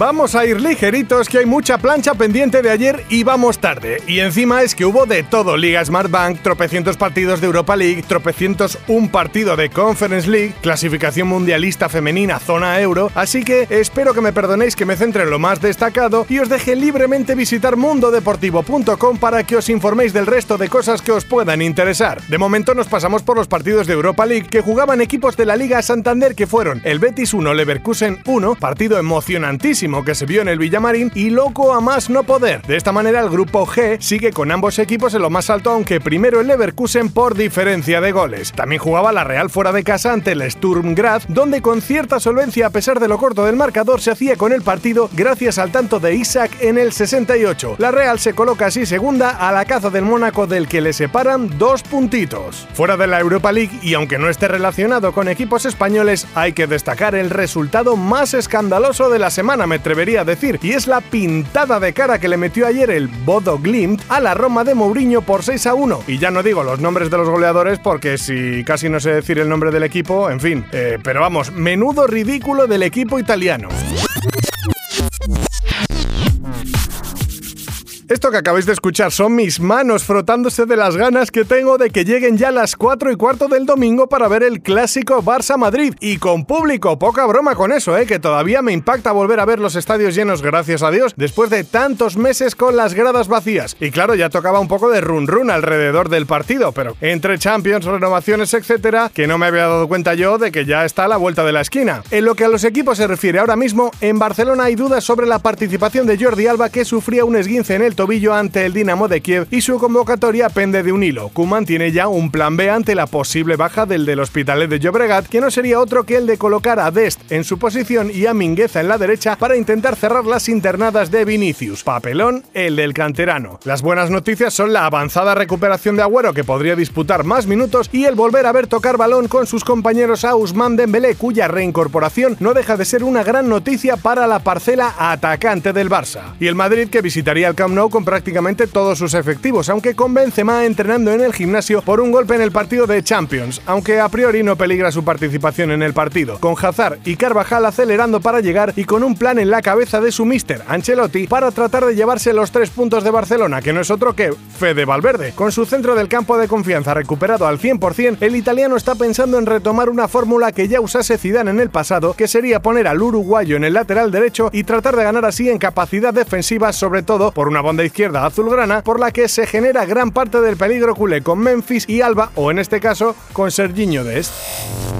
Vamos a ir ligeritos que hay mucha plancha pendiente de ayer y vamos tarde. Y encima es que hubo de todo, Liga Smart Bank, tropecientos partidos de Europa League, tropecientos un partido de Conference League, clasificación mundialista femenina zona euro, así que espero que me perdonéis que me centre en lo más destacado y os deje libremente visitar mundodeportivo.com para que os informéis del resto de cosas que os puedan interesar. De momento nos pasamos por los partidos de Europa League que jugaban equipos de la Liga Santander que fueron el Betis 1 Leverkusen 1, partido emocionantísimo que se vio en el Villamarín y loco a más no poder. De esta manera el grupo G sigue con ambos equipos en lo más alto, aunque primero el Leverkusen por diferencia de goles. También jugaba la Real fuera de casa ante el Sturm Graz, donde con cierta solvencia a pesar de lo corto del marcador se hacía con el partido gracias al tanto de Isaac en el 68. La Real se coloca así segunda a la caza del Mónaco del que le separan dos puntitos. Fuera de la Europa League y aunque no esté relacionado con equipos españoles, hay que destacar el resultado más escandaloso de la semana, atrevería a decir, y es la pintada de cara que le metió ayer el Bodo Glimt a la Roma de Mourinho por 6 a 1. Y ya no digo los nombres de los goleadores porque si casi no sé decir el nombre del equipo, en fin, eh, pero vamos, menudo ridículo del equipo italiano. Esto que acabáis de escuchar son mis manos frotándose de las ganas que tengo de que lleguen ya las 4 y cuarto del domingo para ver el clásico Barça-Madrid. Y con público, poca broma con eso, ¿eh? que todavía me impacta volver a ver los estadios llenos, gracias a Dios, después de tantos meses con las gradas vacías. Y claro, ya tocaba un poco de run run alrededor del partido, pero entre Champions, renovaciones, etcétera, que no me había dado cuenta yo de que ya está a la vuelta de la esquina. En lo que a los equipos se refiere ahora mismo, en Barcelona hay dudas sobre la participación de Jordi Alba que sufría un esguince en el tobillo ante el Dinamo de Kiev y su convocatoria pende de un hilo. Kuman tiene ya un plan B ante la posible baja del del Hospitalet de Llobregat, que no sería otro que el de colocar a Dest en su posición y a Mingueza en la derecha para intentar cerrar las internadas de Vinicius. Papelón, el del canterano. Las buenas noticias son la avanzada recuperación de Agüero, que podría disputar más minutos, y el volver a ver tocar balón con sus compañeros a Usman Dembélé, cuya reincorporación no deja de ser una gran noticia para la parcela atacante del Barça. Y el Madrid, que visitaría el Camp Nou con prácticamente todos sus efectivos, aunque con Benzema entrenando en el gimnasio por un golpe en el partido de Champions, aunque a priori no peligra su participación en el partido, con Hazard y Carvajal acelerando para llegar y con un plan en la cabeza de su mister Ancelotti para tratar de llevarse los tres puntos de Barcelona, que no es otro que Fede Valverde. Con su centro del campo de confianza recuperado al 100%, el italiano está pensando en retomar una fórmula que ya usase Zidane en el pasado, que sería poner al uruguayo en el lateral derecho y tratar de ganar así en capacidad defensiva, sobre todo por una banda izquierda azulgrana por la que se genera gran parte del peligro culé con Memphis y Alba, o en este caso con Serginho Dest.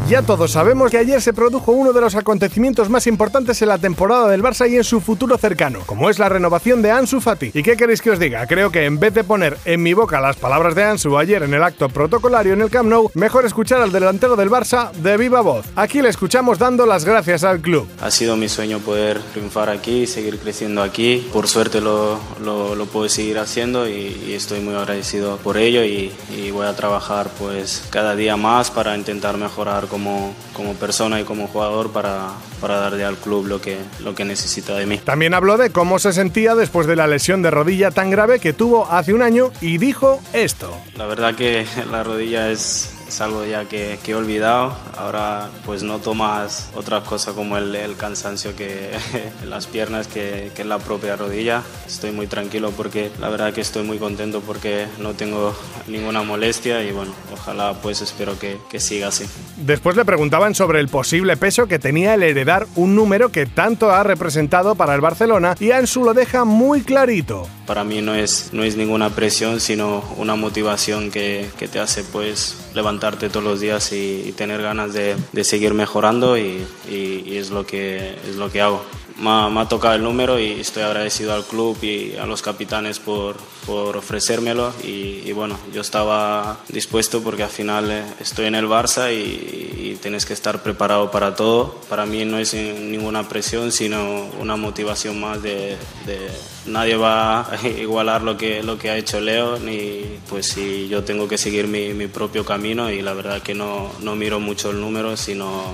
Ya todos sabemos que ayer se produjo uno de los acontecimientos más importantes en la temporada del Barça y en su futuro cercano, como es la renovación de Ansu Fati. ¿Y qué queréis que os diga? Creo que en vez de poner en mi boca las palabras de Ansu ayer en el acto protocolario en el Camp Nou, mejor escuchar al delantero del Barça de viva voz. Aquí le escuchamos dando las gracias al club. Ha sido mi sueño poder triunfar aquí, seguir creciendo aquí. Por suerte lo, lo, lo puedo seguir haciendo y, y, estoy muy agradecido por ello y, y voy a trabajar pues cada día más para intentar mejorar como como, como persona y como jugador para, para darle al club lo que, lo que necesita de mí. También habló de cómo se sentía después de la lesión de rodilla tan grave que tuvo hace un año y dijo esto. La verdad que la rodilla es, es algo ya que, que, he olvidado. Ahora pues no tomas otra cosa como el, el cansancio que las piernas que, que, la propia rodilla. Estoy muy tranquilo porque la verdad que estoy muy contento porque no tengo ninguna molestia y bueno, ojalá pues espero que, que siga así. Después le preguntaban sobre el posible peso que tenía el heredar un número que tanto ha representado para el Barcelona y Ansu lo deja muy clarito. Para mí no es, no es ninguna presión, sino una motivación que, que te hace pues levantarte todos los días y, y tener ganas de, de seguir mejorando y, y, y, es, lo que, es lo que hago. Me me ha, tocado el número y estoy agradecido al club y a los capitanes por, por ofrecérmelo y, bueno, yo estaba dispuesto porque al final estoy en el Barça y, tienes que estar preparado para todo. Para mí no es ninguna presión, sino una motivación más de, de nadie va a igualar lo que, lo que ha hecho Leo, ni pues si yo tengo que seguir mi, mi propio camino y la verdad que no, no miro mucho el número, sino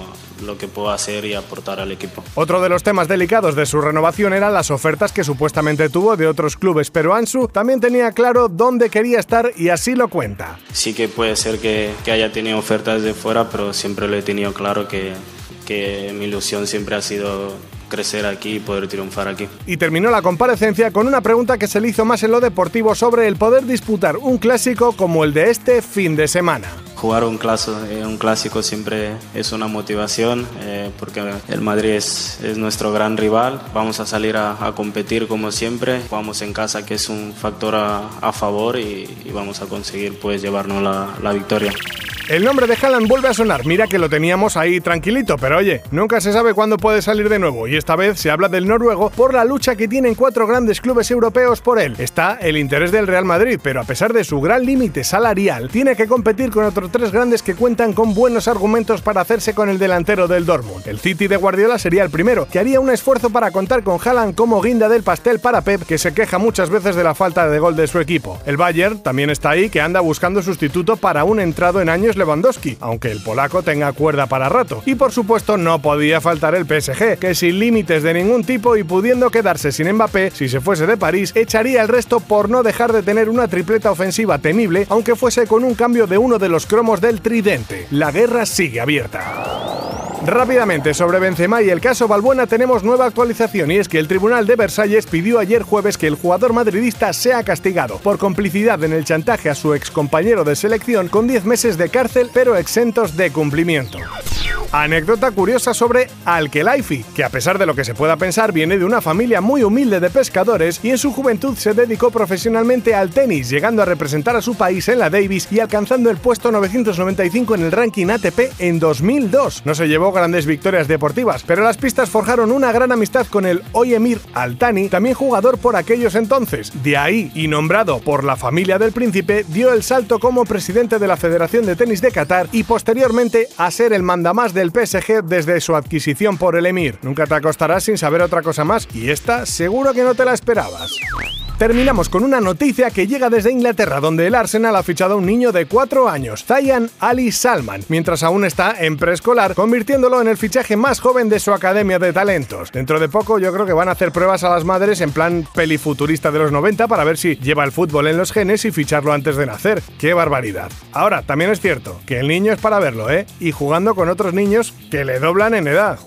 lo que puedo hacer y aportar al equipo. Otro de los temas delicados de su renovación eran las ofertas que supuestamente tuvo de otros clubes, pero Ansu también tenía claro dónde quería estar y así lo cuenta. Sí que puede ser que, que haya tenido ofertas de fuera, pero siempre lo he tenido claro que, que mi ilusión siempre ha sido crecer aquí y poder triunfar aquí. Y terminó la comparecencia con una pregunta que se le hizo más en lo deportivo sobre el poder disputar un clásico como el de este fin de semana. Jugar un clásico, eh, un clásico siempre es una motivación eh, porque el Madrid es, es, nuestro gran rival. Vamos a salir a, a, competir como siempre. Jugamos en casa que es un factor a, a favor y, y, vamos a conseguir pues llevarnos la, la victoria. El nombre de Haaland vuelve a sonar. Mira que lo teníamos ahí tranquilito, pero oye, nunca se sabe cuándo puede salir de nuevo. Y esta vez se habla del noruego por la lucha que tienen cuatro grandes clubes europeos por él. Está el interés del Real Madrid, pero a pesar de su gran límite salarial, tiene que competir con otros tres grandes que cuentan con buenos argumentos para hacerse con el delantero del Dortmund. El City de Guardiola sería el primero, que haría un esfuerzo para contar con Haaland como guinda del pastel para Pep, que se queja muchas veces de la falta de gol de su equipo. El Bayern también está ahí, que anda buscando sustituto para un entrado en años Lewandowski, aunque el polaco tenga cuerda para rato. Y por supuesto no podía faltar el PSG, que sin límites de ningún tipo y pudiendo quedarse sin Mbappé, si se fuese de París, echaría el resto por no dejar de tener una tripleta ofensiva temible, aunque fuese con un cambio de uno de los cromos del tridente. La guerra sigue abierta. Rápidamente, sobre Benzema y el caso Balbuena tenemos nueva actualización y es que el Tribunal de Versalles pidió ayer jueves que el jugador madridista sea castigado por complicidad en el chantaje a su excompañero de selección con 10 meses de cárcel pero exentos de cumplimiento. Anécdota curiosa sobre Al-Khelaifi, que a pesar de lo que se pueda pensar viene de una familia muy humilde de pescadores y en su juventud se dedicó profesionalmente al tenis, llegando a representar a su país en la Davis y alcanzando el puesto 995 en el ranking ATP en 2002. No se llevó grandes victorias deportivas, pero las pistas forjaron una gran amistad con el hoy emir Al-Thani, también jugador por aquellos entonces. De ahí, y nombrado por la familia del príncipe, dio el salto como presidente de la Federación de Tenis de Qatar y posteriormente a ser el mandamás del PSG desde su adquisición por el emir. Nunca te acostarás sin saber otra cosa más y esta seguro que no te la esperabas. Terminamos con una noticia que llega desde Inglaterra, donde el Arsenal ha fichado a un niño de 4 años, Zayan Ali Salman, mientras aún está en preescolar, convirtiéndolo en el fichaje más joven de su academia de talentos. Dentro de poco yo creo que van a hacer pruebas a las madres en plan pelifuturista de los 90 para ver si lleva el fútbol en los genes y ficharlo antes de nacer. ¡Qué barbaridad! Ahora, también es cierto que el niño es para verlo, ¿eh? Y jugando con otros niños que le doblan en edad.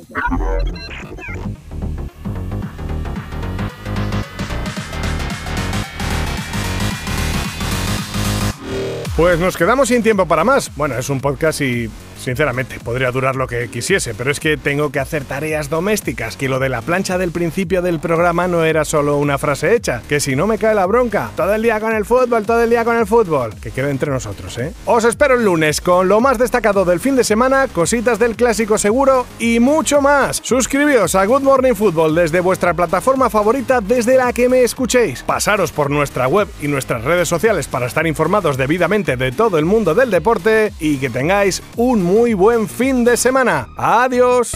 Pues nos quedamos sin tiempo para más. Bueno, es un podcast y Sinceramente, podría durar lo que quisiese, pero es que tengo que hacer tareas domésticas, que lo de la plancha del principio del programa no era solo una frase hecha, que si no me cae la bronca, todo el día con el fútbol, todo el día con el fútbol, que quede entre nosotros, ¿eh? Os espero el lunes con lo más destacado del fin de semana, cositas del clásico seguro y mucho más. Suscribíos a Good Morning Football desde vuestra plataforma favorita desde la que me escuchéis. Pasaros por nuestra web y nuestras redes sociales para estar informados debidamente de todo el mundo del deporte y que tengáis un muy buen fin de semana. Adiós.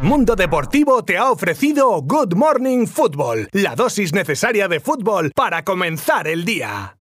Mundo Deportivo te ha ofrecido Good Morning Football, la dosis necesaria de fútbol para comenzar el día.